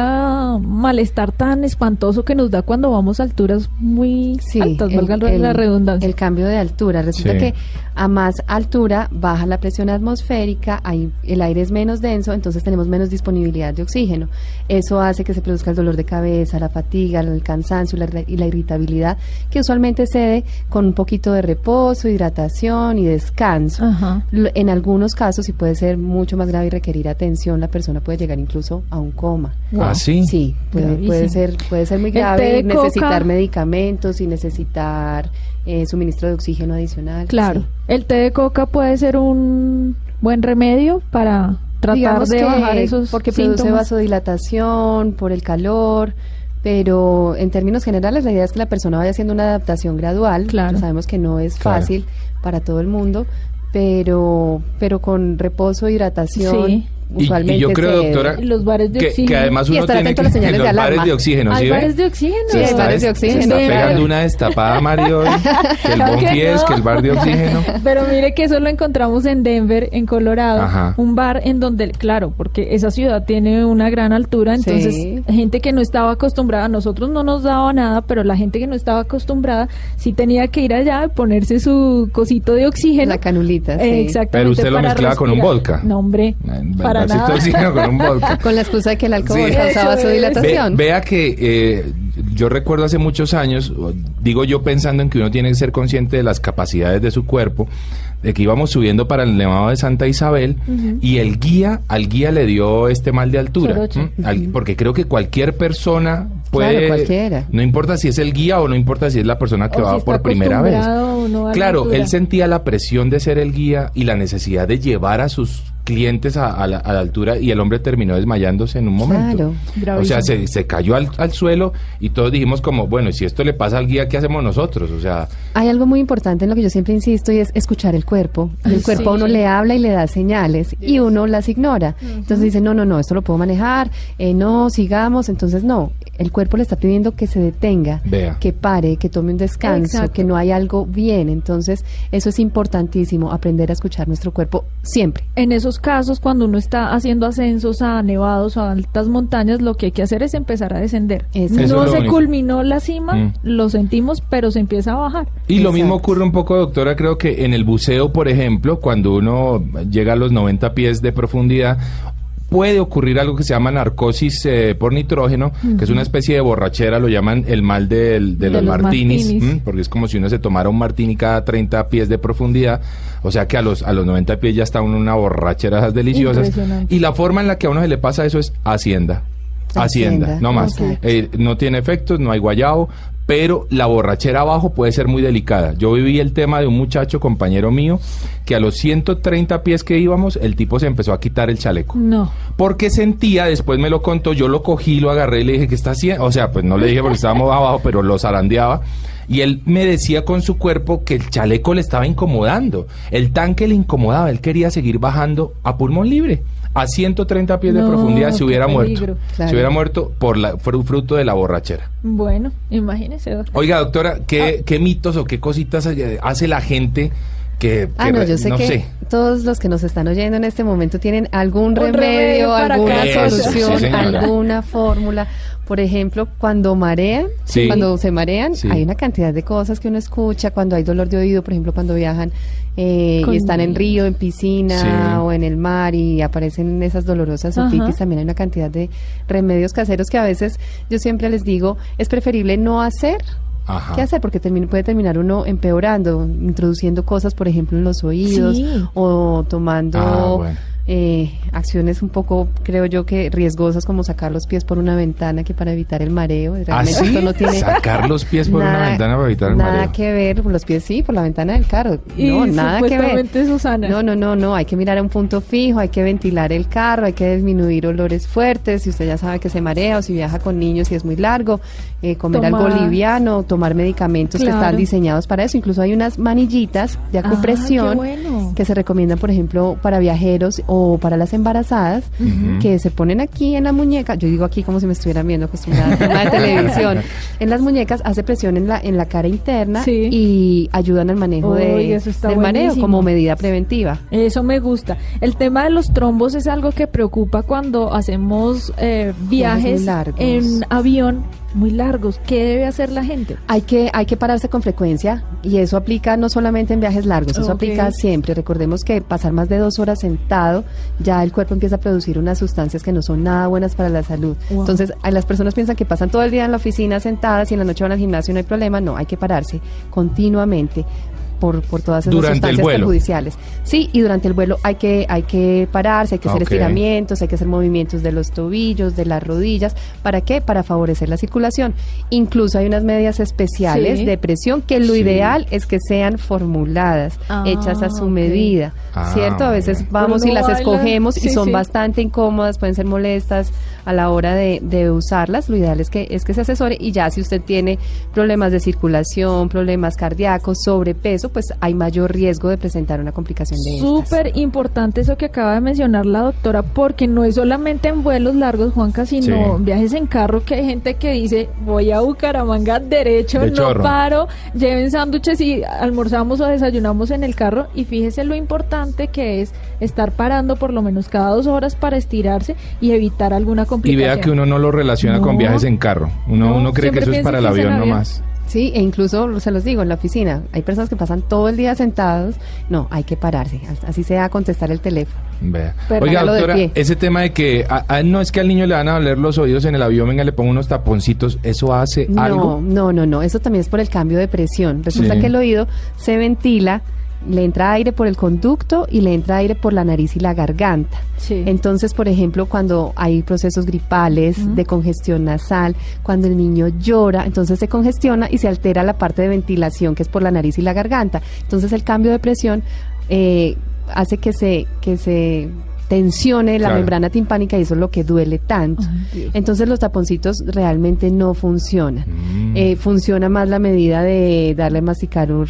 malestar tan espantoso que nos da cuando vamos a alturas muy Sí, altas, el- valga la redundancia. El cambio de altura. Resulta Sí. que a más altura baja la presión atmosférica, hay, el aire es menos denso, entonces tenemos menos disponibilidad de oxígeno. Eso hace que se produzca el dolor de cabeza, la fatiga, el cansancio la- y la irritabilidad, que usualmente cede con un poquito de reposo, hidratación y descanso. Ajá. En algunos casos, y puede ser mucho más grave y requerir atención, la persona puede llegar incluso a un coma. Ah, sí. Sí, puede, puede ser puede ser muy grave necesitar coca. medicamentos y necesitar eh, suministro de oxígeno adicional. Claro. sí. El té de coca puede ser un buen remedio para tratar Digamos de que bajar esos porque produce síntomas. vasodilatación por el calor, pero en términos generales la idea es que la persona vaya haciendo una adaptación gradual. Claro. Sabemos que no es Claro. fácil para todo el mundo, pero pero con reposo, hidratación, Sí. Y, usualmente y yo creo, se- doctora, Y los bares de que, oxígeno. que además Y uno tiene que a las señales los de bares de oxígeno, Hay ¿sí ve? bares de oxígeno. Sí, hay está, bares de oxígeno. está Sí. pegando una destapada, Mario, que el Bonfies, no. que el bar de oxígeno. Pero mire que eso lo encontramos en Denver, en Colorado, Ajá. un bar en donde, claro, porque esa ciudad tiene una gran altura, entonces Sí. gente que no estaba acostumbrada, nosotros no nos daba nada, pero la gente que no estaba acostumbrada sí tenía que ir allá y ponerse su cosito de oxígeno. La canulita, sí. Eh, Exactamente. Pero usted lo para mezclaba con un respirar. vodka. No, hombre, El para vasito nada. de oxígeno con un vodka. Con la excusa de que el alcohol Sí. causa Eso es. Ve- vasodilatación. vea que eh, yo recuerdo hace muchos años, digo yo pensando en que uno tiene que ser consciente de las capacidades de su cuerpo, de que íbamos subiendo para el Nevado de Santa Isabel y el guía, al guía le dio este mal de altura. Porque creo que cualquier persona puede, Claro, cualquiera. no importa si es el guía o no importa si es la persona que O va si por primera vez. no Claro, él sentía la presión de ser el guía y la necesidad de llevar a sus clientes a, a la, a la altura y el hombre terminó desmayándose en un momento. Claro. O sea, se, se cayó al, al suelo y todos dijimos como, bueno, y si esto le pasa al guía, ¿qué hacemos nosotros? O sea, Hay algo muy importante en lo que yo siempre insisto y es escuchar el cuerpo. Y el cuerpo a sí. uno le habla y le da señales y uno las ignora. Entonces dice, no, no, no, esto lo puedo manejar, eh, no, sigamos. Entonces no, el cuerpo le está pidiendo que se detenga, Vea. que pare, que tome un descanso, Exacto. que no hay algo bien. Entonces eso es importantísimo, aprender a escuchar nuestro cuerpo siempre. En esos casos, cuando uno está haciendo ascensos a nevados o a altas montañas, lo que hay que hacer es empezar a descender. Eso. Eso es no se único. culminó la cima, Mm. lo sentimos, pero se empieza a bajar. Y lo mismo ocurre un poco, doctora, creo que en el buceo, por ejemplo, cuando uno llega a los 90 pies de profundidad, puede ocurrir algo que se llama narcosis eh, por nitrógeno, que es una especie de borrachera, lo llaman el mal del- de, De los, los martinis, porque es como si uno se tomara un martini cada 30 pies de profundidad, o sea que a los, a los 90 pies ya está uno una borrachera esas deliciosas. Y la forma en la que a uno se le pasa eso es hacienda. Hacienda, Hacienda, no más. Eh, no tiene efectos, no hay guayabo, pero la borrachera abajo puede ser muy delicada. Yo viví el tema de un muchacho, compañero mío, que a los 130 pies que íbamos, el tipo se empezó a quitar el chaleco. No. Porque sentía, después me lo contó, yo lo cogí, lo agarré y le dije, ¿qué está haciendo? O sea, pues no le dije porque estábamos abajo, pero lo zarandeaba. Y él me decía con su cuerpo que el chaleco le estaba incomodando. El tanque le incomodaba, él quería seguir bajando a pulmón libre. A 130 pies de profundidad se hubiera peligro. muerto. Claro. Se hubiera muerto por la fru- fruto de la borrachera. Bueno, imagínese. doctor. Oiga, doctora, ¿qué, Ah. qué mitos o qué cositas eh, hace la gente que, Ah, que no, re- yo sé no que sé. todos los que nos están oyendo en este momento tienen algún Un remedio, alguna solución, Sí, alguna fórmula. Por ejemplo, cuando marean, Sí. cuando se marean, Sí. hay una cantidad de cosas que uno escucha. Cuando hay dolor de oído, por ejemplo, cuando viajan eh, Con- y están en río, en piscina Sí. o en el mar y aparecen esas dolorosas Ajá. otitis, también hay una cantidad de remedios caseros que a veces yo siempre les digo, es preferible no hacer Ajá. ¿Qué hacer? Porque termina- puede terminar uno empeorando, introduciendo cosas, por ejemplo, en los oídos Sí. o tomando Ah, bueno. eh, acciones un poco, creo yo, que riesgosas como sacar los pies por una ventana que para evitar el mareo. ¿Ah, sí? esto no tiene Sacar los pies por una nada- ventana para evitar el Nada mareo. que ver, por los pies sí, por la ventana del carro. Y no, nada que ver. Susana. No, no, no, no, hay que mirar a un punto fijo, hay que ventilar el carro, hay que disminuir olores fuertes, si usted ya sabe que se marea o si viaja con niños y es muy largo, eh, comer algo liviano, tomar medicamentos que están diseñados para eso. Incluso hay unas manillitas de Ah, acupresión bueno. que se recomiendan, por ejemplo, para viajeros o para las embarazadas, que se ponen aquí en la muñeca. Yo digo aquí como si me estuvieran viendo acostumbrada al tema de televisión. En las muñecas hace presión en la en la cara interna Sí. y ayudan al manejo Uy, de, eso está del buenísimo. como medida preventiva. Eso me gusta. El tema de los trombos es algo que preocupa cuando hacemos eh, Viajes muy viajes largos. en avión muy largos. ¿Qué debe hacer la gente? Hay que, hay que pararse con frecuencia y eso aplica no solamente en viajes largos, eso aplica siempre. Recordemos que pasar más de dos horas sentado, ya el cuerpo empieza a producir unas sustancias que no son nada buenas para la salud. Wow. Entonces, las personas piensan que pasan todo el día en la oficina sentadas y en la noche van al gimnasio y no hay problema. No, hay que pararse continuamente. Por, por todas esas Durante el sustancias vuelo. perjudiciales. Sí, y durante el vuelo hay que, hay que pararse, hay que hacer Ok. estiramientos, hay que hacer movimientos de los tobillos, de las rodillas. ¿Para qué? Para favorecer la circulación. Incluso hay unas medias especiales Sí. de presión que lo Sí. ideal es que sean formuladas, Ah, hechas a su medida. Ah, ¿Cierto? A veces vamos y las baila, escogemos y son sí. bastante incómodas, pueden ser molestas a la hora de, de usarlas. Lo ideal es que, es que se asesore y ya si usted tiene problemas de circulación, problemas cardíacos, sobrepeso, pues hay mayor riesgo de presentar una complicación de estas. Súper importante eso que acaba de mencionar la doctora, porque no es solamente en vuelos largos, Juanca, sino Sí. viajes en carro, que hay gente que dice, voy a Bucaramanga derecho, De no chorro. paro, lleven sándwiches y almorzamos o desayunamos en el carro. Y fíjese lo importante que es estar parando por lo menos cada dos horas para estirarse y evitar alguna Y complicación. vea que uno no lo relaciona con No. viajes en carro. Uno, No, uno cree que eso es para el avión avión. nomás. Sí, e incluso se los digo en la oficina, hay personas que pasan todo el día sentados, no, hay que pararse, así sea a contestar el teléfono. Vea. Pero Oiga, doctora, ese tema de que a- a- no es que al niño le van a doler los oídos en el avión, venga, le pongo unos taponcitos, ¿eso hace No, algo? no, no, no, eso también es por el cambio de presión. Resulta Sí. que el oído se ventila, le entra aire por el conducto y le entra aire por la nariz y la garganta. Sí. Entonces, por ejemplo, cuando hay procesos gripales, de congestión nasal, cuando el niño llora, entonces se congestiona y se altera la parte de ventilación que es por la nariz y la garganta. Entonces, el cambio de presión eh, hace que se, que se tensione la Claro. membrana timpánica y eso es lo que duele tanto. Ay. Entonces los taponcitos realmente no funcionan. Mm. Eh, funciona más la medida de darle masticar algo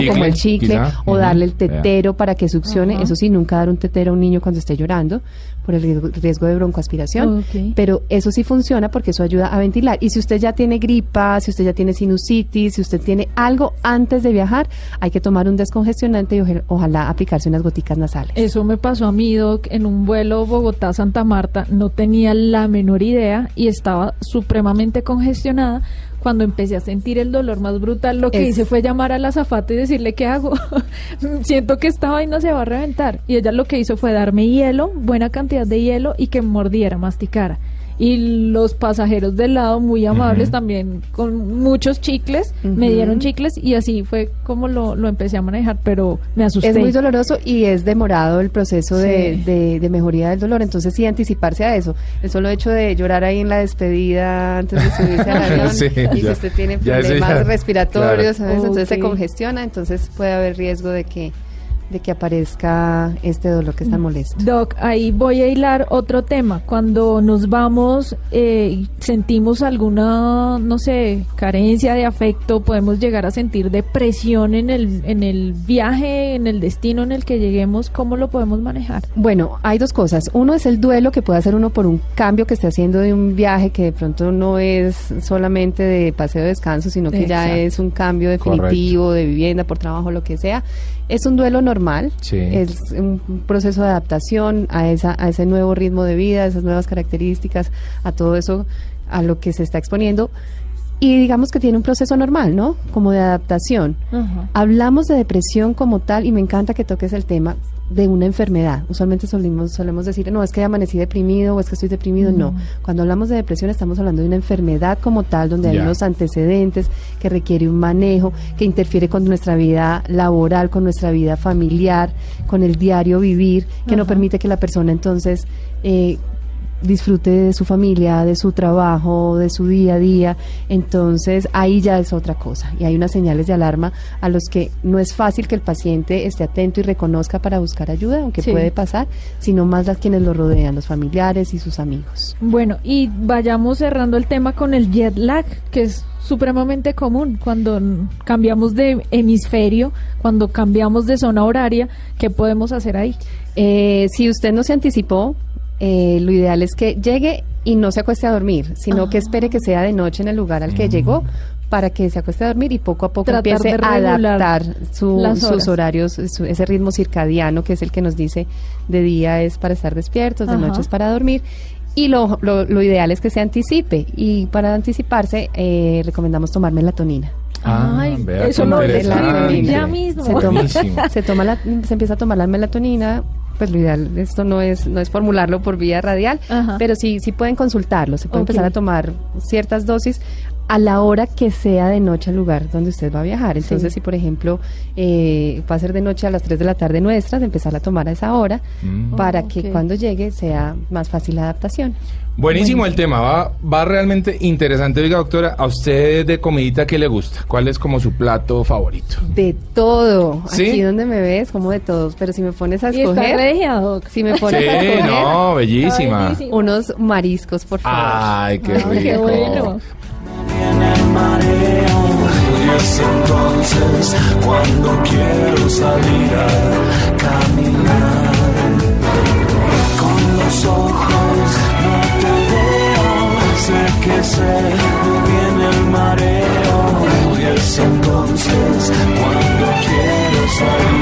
chicle, como el chicle quizá. o darle el tetero para que succione. Eso sí, nunca dar un tetero a un niño cuando esté llorando por el riesgo, riesgo de broncoaspiración. Pero eso sí funciona porque eso ayuda a ventilar. Y si usted ya tiene gripa, si usted ya tiene sinusitis, si usted tiene algo antes de viajar, hay que tomar un descongestionante y ojalá aplicarse unas goticas nasales. Eso me pasó a mí, Doc, en un vuelo Bogotá-Santa Marta. No tenía la menor idea y estaba supremamente congestionada. Cuando empecé a sentir el dolor más brutal, lo que Es- hice fue llamar a la azafata y decirle, ¿qué hago? Siento que esta vaina se va a reventar. Y ella lo que hizo fue darme hielo, buena cantidad de hielo y que mordiera, masticara. Y los pasajeros del lado, muy amables también, con muchos chicles, me dieron chicles y así fue como lo, lo empecé a manejar, pero me asusté. Es muy doloroso y es demorado el proceso de, Sí. de- de mejoría del dolor, entonces sí anticiparse a eso. El solo hecho de llorar ahí en la despedida antes de subirse al avión Sí, y si ya. usted tiene problemas ya- respiratorios, claro. ¿sabes? entonces se congestiona, entonces puede haber riesgo de que de que aparezca este dolor que es tan molesto. Doc, ahí voy a hilar otro tema. Cuando nos vamos, eh, sentimos alguna, no sé, carencia de afecto, podemos llegar a sentir depresión en el, en el viaje, en el destino en el que lleguemos. ¿Cómo lo podemos manejar? Bueno, hay dos cosas. Uno es el duelo que puede hacer uno por un cambio que esté haciendo de un viaje que de pronto no es solamente de paseo de descanso, sino que ya es un cambio definitivo de vivienda, por trabajo, lo que sea. Es un duelo normal, Sí. es un proceso de adaptación a, esa, a ese nuevo ritmo de vida, a esas nuevas características, a todo eso a lo que se está exponiendo. Y digamos que tiene un proceso normal, ¿no? Como de adaptación. Hablamos de depresión como tal y me encanta que toques el tema de una enfermedad. Usualmente solemos, solemos decir, no, es que amanecí deprimido o es que estoy deprimido. No, cuando hablamos de depresión estamos hablando de una enfermedad como tal, donde hay unos antecedentes, que requiere un manejo, que interfiere con nuestra vida laboral, con nuestra vida familiar, con el diario vivir, que no permite que la persona entonces... eh, disfrute de su familia, de su trabajo, de su día a día, entonces ahí ya es otra cosa y hay unas señales de alarma a los que no es fácil que el paciente esté atento y reconozca para buscar ayuda, aunque Sí. puede pasar, sino más las quienes lo rodean, los familiares y sus amigos. Bueno, y vayamos cerrando el tema con el jet lag, que es supremamente común cuando cambiamos de hemisferio, cuando cambiamos de zona horaria, ¿qué podemos hacer ahí? Eh, si usted no se anticipó, eh, lo ideal es que llegue y no se acueste a dormir, sino que espere que sea de noche en el lugar al que llegó para que se acueste a dormir y poco a poco Tratar empiece a adaptar su- sus horarios, su- ese ritmo circadiano que es el que nos dice de día es para estar despiertos, de Ajá. noche es para dormir. Y lo, lo, lo ideal es que se anticipe y para anticiparse eh, recomendamos tomar melatonina. Ah, Ay, vea, eso escribí ya mismo. Se toma, se toma la, se empieza a tomar la melatonina, pues lo ideal, esto no es, no es formularlo por vía radial, Ajá. pero sí, sí pueden consultarlo, se puede Ok. empezar a tomar ciertas dosis a la hora que sea de noche al lugar donde usted va a viajar. Entonces, Sí. si por ejemplo eh, va a ser de noche a las 3 de la tarde nuestras, empezar a tomar a esa hora Mm. para que cuando llegue sea más fácil la adaptación. Buenísimo el tema, va, va realmente interesante. Oiga, doctora, ¿a usted de comidita qué le gusta? ¿Cuál es como su plato favorito? De todo. ¿Sí? Aquí donde me ves, como de todos. Pero si me pones a Y está escoger, regia, Doc. si me Sí, pones a escoger, no, bellísima. unos mariscos, por favor. Ay, qué Ay, rico. qué bueno. Viene el mareo y es entonces cuando quiero salir a caminar. Con los ojos no te veo, sé que se me viene el mareo y es entonces cuando quiero salir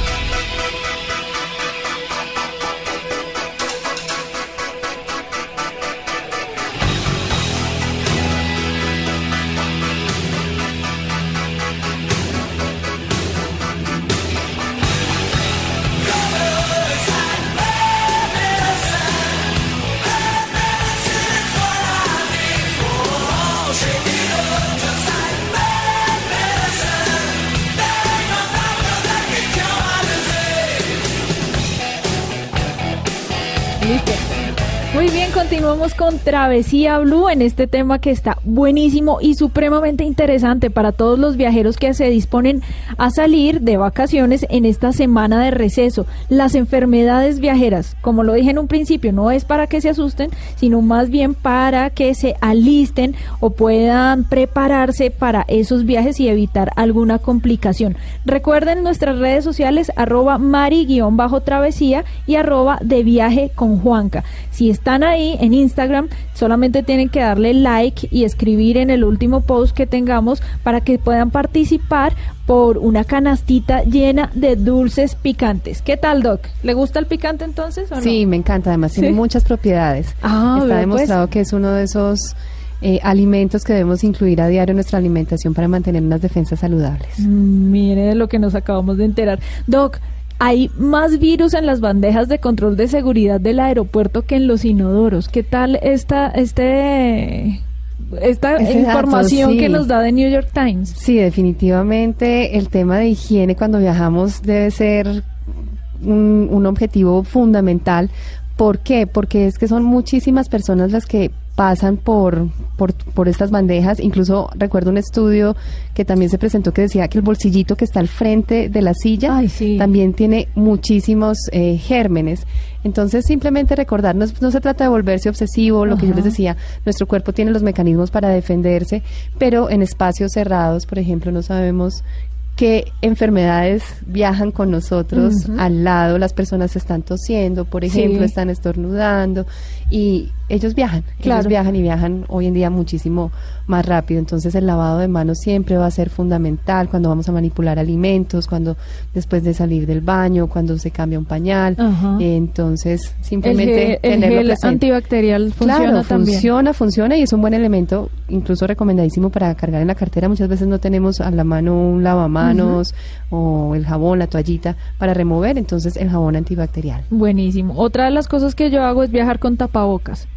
Muy bien, continuamos con Travesía Blue en este tema que está buenísimo y supremamente interesante para todos los viajeros que se disponen a salir de vacaciones en esta semana de receso. Las enfermedades viajeras, como lo dije en un principio, no es para que se asusten, sino más bien para que se alisten o puedan prepararse para esos viajes y evitar alguna complicación. Recuerden nuestras redes sociales arroba mari-travesía y arroba de viaje con Juanca. Si están ahí en Instagram, solamente tienen que darle like y escribir en el último post que tengamos para que puedan participar por una canastita llena de dulces picantes. ¿Qué tal, Doc? ¿Le gusta el picante entonces o no? Sí, me encanta. Además, tiene muchas propiedades. Ah, Está pues. demostrado que es uno de esos eh, alimentos que debemos incluir a diario en nuestra alimentación para mantener unas defensas saludables. Mm, Mire lo que nos acabamos de enterar. Doc, hay más virus en las bandejas de control de seguridad del aeropuerto que en los inodoros. ¿Qué tal esta, este, esta Ese dato, información sí. que nos da The New York Times? Sí, definitivamente el tema de higiene cuando viajamos debe ser un, un objetivo fundamental ¿Por qué? Porque es que son muchísimas personas las que pasan por, por, por estas bandejas. Incluso recuerdo un estudio que también se presentó que decía que el bolsillito que está al frente de la silla también tiene muchísimos eh, gérmenes. Entonces, simplemente recordarnos, no se trata de volverse obsesivo, lo que yo les decía, nuestro cuerpo tiene los mecanismos para defenderse, pero en espacios cerrados, por ejemplo, no sabemos qué enfermedades viajan con nosotros al lado, las personas están tosiendo, por ejemplo, están estornudando y ellos viajan, ellos viajan y viajan hoy en día muchísimo más rápido. Entonces el lavado de manos siempre va a ser fundamental cuando vamos a manipular alimentos, cuando después de salir del baño, cuando se cambia un pañal. entonces simplemente el, gel, antibacterial funciona también. funciona, funciona y es un buen elemento, incluso recomendadísimo para cargar en la cartera. Muchas veces no tenemos a la mano un lavamanos o el jabón, la toallita para remover, entonces el jabón antibacterial. Buenísimo. Otra de las cosas que yo hago es viajar con tapabocas.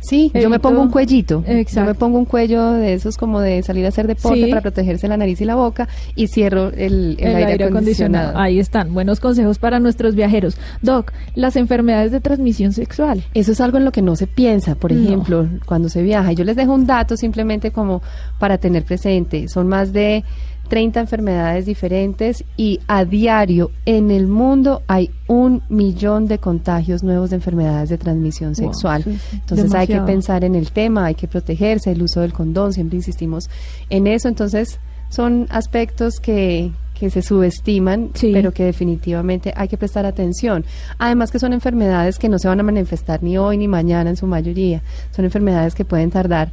Sí, yo me pongo un cuellito. Yo me pongo un cuello de esos como de salir a hacer deporte para protegerse la nariz y la boca y cierro el, aire, acondicionado. Ahí están, buenos consejos para nuestros viajeros. Doc, las enfermedades de transmisión sexual. Eso es algo en lo que no se piensa, por ejemplo, cuando se viaja. Yo les dejo un dato simplemente como para tener presente. Son más de 30 enfermedades diferentes y a diario en el mundo hay un millón de contagios nuevos de enfermedades de transmisión sexual. Entonces hay que pensar en el tema, hay que protegerse, el uso del condón, siempre insistimos en eso. Entonces son aspectos que, que se subestiman, pero que definitivamente hay que prestar atención. Además que son enfermedades que no se van a manifestar ni hoy ni mañana en su mayoría. Son enfermedades que pueden tardar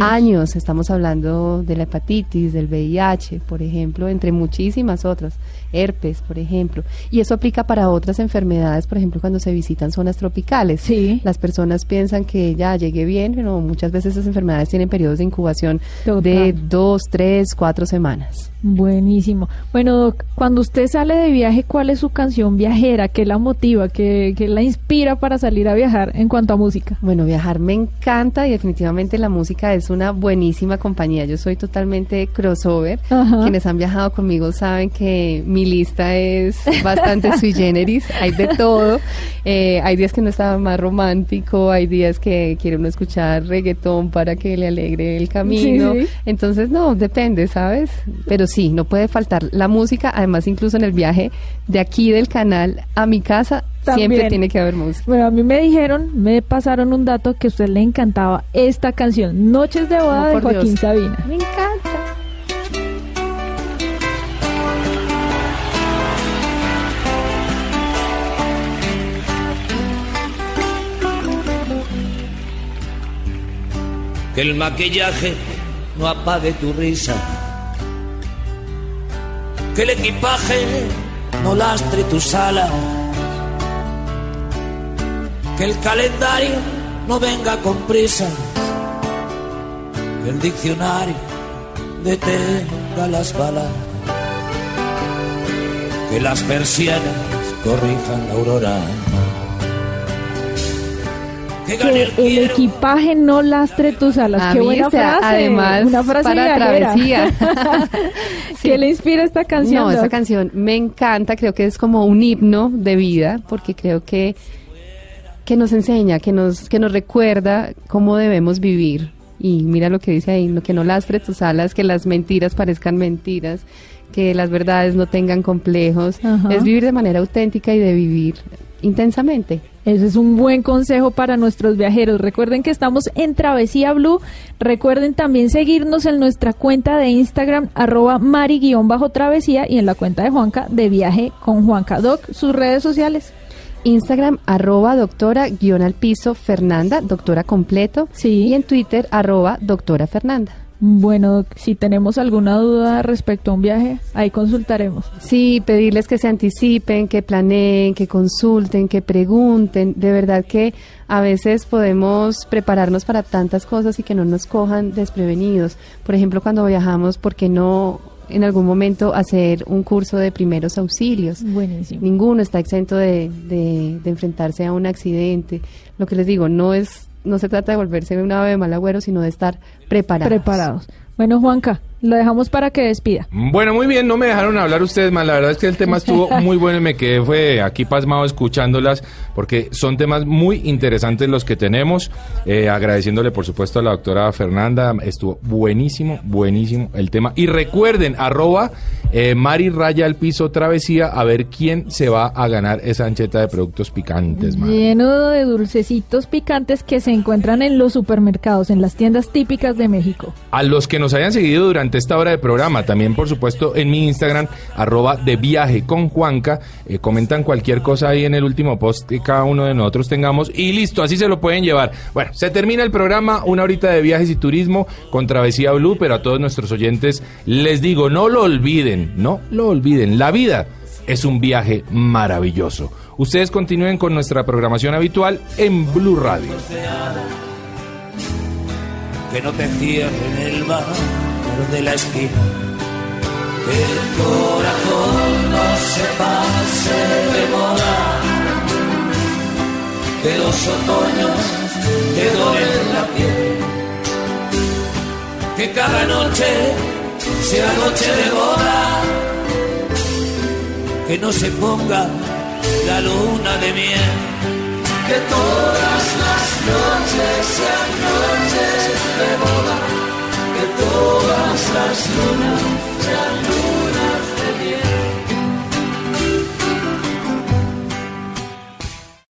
años. Estamos hablando de la hepatitis, del VIH, por ejemplo, entre muchísimas otras herpes, por ejemplo. Y eso aplica para otras enfermedades, por ejemplo, cuando se visitan zonas tropicales. Sí. Las personas piensan que ya llegué bien, pero muchas veces esas enfermedades tienen periodos de incubación de dos, tres, cuatro semanas. Buenísimo. Bueno, Doc, cuando usted sale de viaje, ¿cuál es su canción viajera? ¿Qué la motiva? ¿Qué, la inspira para salir a viajar en cuanto a música? Bueno, viajar me encanta y definitivamente la música es una buenísima compañía. Yo soy totalmente crossover. Quienes han viajado conmigo saben que mi lista es bastante sui generis. Hay de todo. Eh, hay días que no está más romántico, hay días que quiere uno escuchar reggaetón para que le alegre el camino. Entonces, no, depende, ¿sabes? Pero sí, no puede faltar la música. Además, incluso en el viaje de aquí del canal a mi casa, siempre tiene que haber música. Bueno, a mí me dijeron, me pasaron un dato que a usted le encantaba esta canción, Noches de Boda de Joaquín Sabina. Me encanta. Que el maquillaje no apague tu risa que el equipaje no lastre tus alas, que el calendario no venga con prisa, que el diccionario detenga las balas, que las persianas corrijan la aurora que el, equipaje no lastre tus alas. Qué buena frase. Además, una frase para travesía. ¿Qué le inspira esta canción? No, esa canción me encanta. Creo que es como un himno de vida, porque creo que que nos enseña, que nos que nos recuerda cómo debemos vivir. Y mira lo que dice ahí, lo que no lastre tus alas, que las mentiras parezcan mentiras, que las verdades no tengan complejos. Es vivir de manera auténtica y de vivir intensamente. Ese es un buen consejo para nuestros viajeros. Recuerden que estamos en Travesía Blue. Recuerden también seguirnos en nuestra cuenta de Instagram, arroba mari-travesía y en la cuenta de Juanca de Viaje con Juanca Doc, sus redes sociales. Instagram, arroba doctora guion al piso Fernanda, doctora completo. Sí. Y en Twitter, arroba doctora Fernanda. Bueno, si tenemos alguna duda respecto a un viaje, ahí consultaremos. Sí, pedirles que se anticipen, que planeen, que consulten, que pregunten. De verdad que a veces podemos prepararnos para tantas cosas y que no nos cojan desprevenidos. Por ejemplo, cuando viajamos, ¿por qué no en algún momento hacer un curso de primeros auxilios. Buenísimo. Ninguno está exento de, de, de, enfrentarse a un accidente. Lo que les digo, no es no se trata de volverse un ave de mal agüero, sino de estar preparados. Preparados. Bueno, Juanca, Lo dejamos para que despida. Bueno, muy bien, no me dejaron hablar ustedes más. La verdad es que el tema estuvo muy bueno y me quedé fue aquí pasmado escuchándolas porque son temas muy interesantes los que tenemos. Eh, agradeciéndole, por supuesto, a la doctora Fernanda. Estuvo buenísimo, buenísimo el tema. Y recuerden, arroba eh, Mari Raya al piso travesía a ver quién se va a ganar esa ancheta de productos picantes. Lleno de dulcecitos picantes que se encuentran en los supermercados, en las tiendas típicas de México. A los que nos hayan seguido durante esta hora de programa, también por supuesto en mi Instagram, arroba de viaje con Juanca, eh, comentan cualquier cosa ahí en el último post que cada uno de nosotros tengamos y listo, así se lo pueden llevar. Bueno, se termina el programa, una horita de viajes y turismo con Travesía Blue, pero a todos nuestros oyentes les digo, no lo olviden, no lo olviden, la vida es un viaje maravilloso. Ustedes continúen con nuestra programación habitual en Blue Radio. que no te cierren el bar de la esquina. El corazón no se pase de moda. Que los otoños te dolen la piel. Que cada noche sea noche de boda. Que no se ponga la luna de miel. Que todas las noches sean noches de boda. Todas las lunas sean lunas